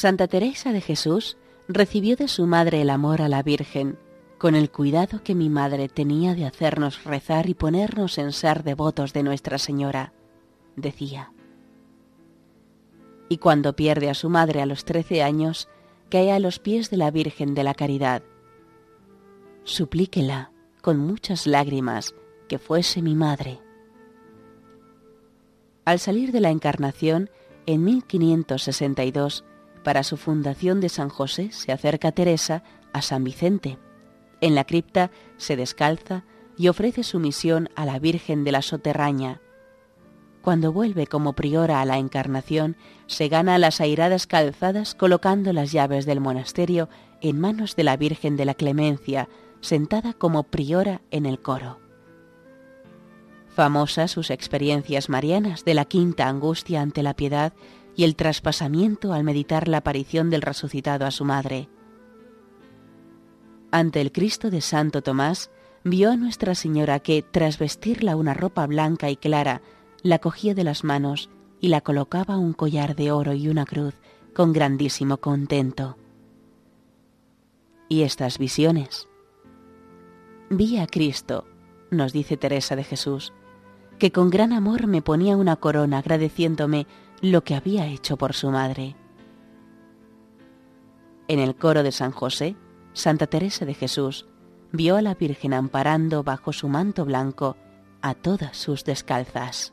Santa Teresa de Jesús recibió de su madre el amor a la Virgen, con el cuidado que mi madre tenía de hacernos rezar y ponernos en ser devotos de Nuestra Señora. Decía, y cuando pierde a su madre a los trece años, cae a los pies de la Virgen de la Caridad. Suplíquela con muchas lágrimas que fuese mi madre. Al salir de la Encarnación, en 1562, para su fundación de San José se acerca Teresa a San Vicente. En la cripta se descalza y ofrece su misión a la Virgen de la Soterraña. Cuando vuelve como priora a la Encarnación, se gana las airadas calzadas colocando las llaves del monasterio en manos de la Virgen de la Clemencia, sentada como priora en el coro. Famosas sus experiencias marianas de la quinta angustia ante la piedad y el traspasamiento al meditar la aparición del resucitado a su madre. Ante el Cristo de Santo Tomás, vio a Nuestra Señora que, tras vestirla una ropa blanca y clara, la cogía de las manos y la colocaba un collar de oro y una cruz con grandísimo contento. ¿Y estas visiones? Vi a Cristo, nos dice Teresa de Jesús, que con gran amor me ponía una corona agradeciéndome lo que había hecho por su madre. En el coro de San José, Santa Teresa de Jesús vio a la Virgen amparando bajo su manto blanco a todas sus descalzas.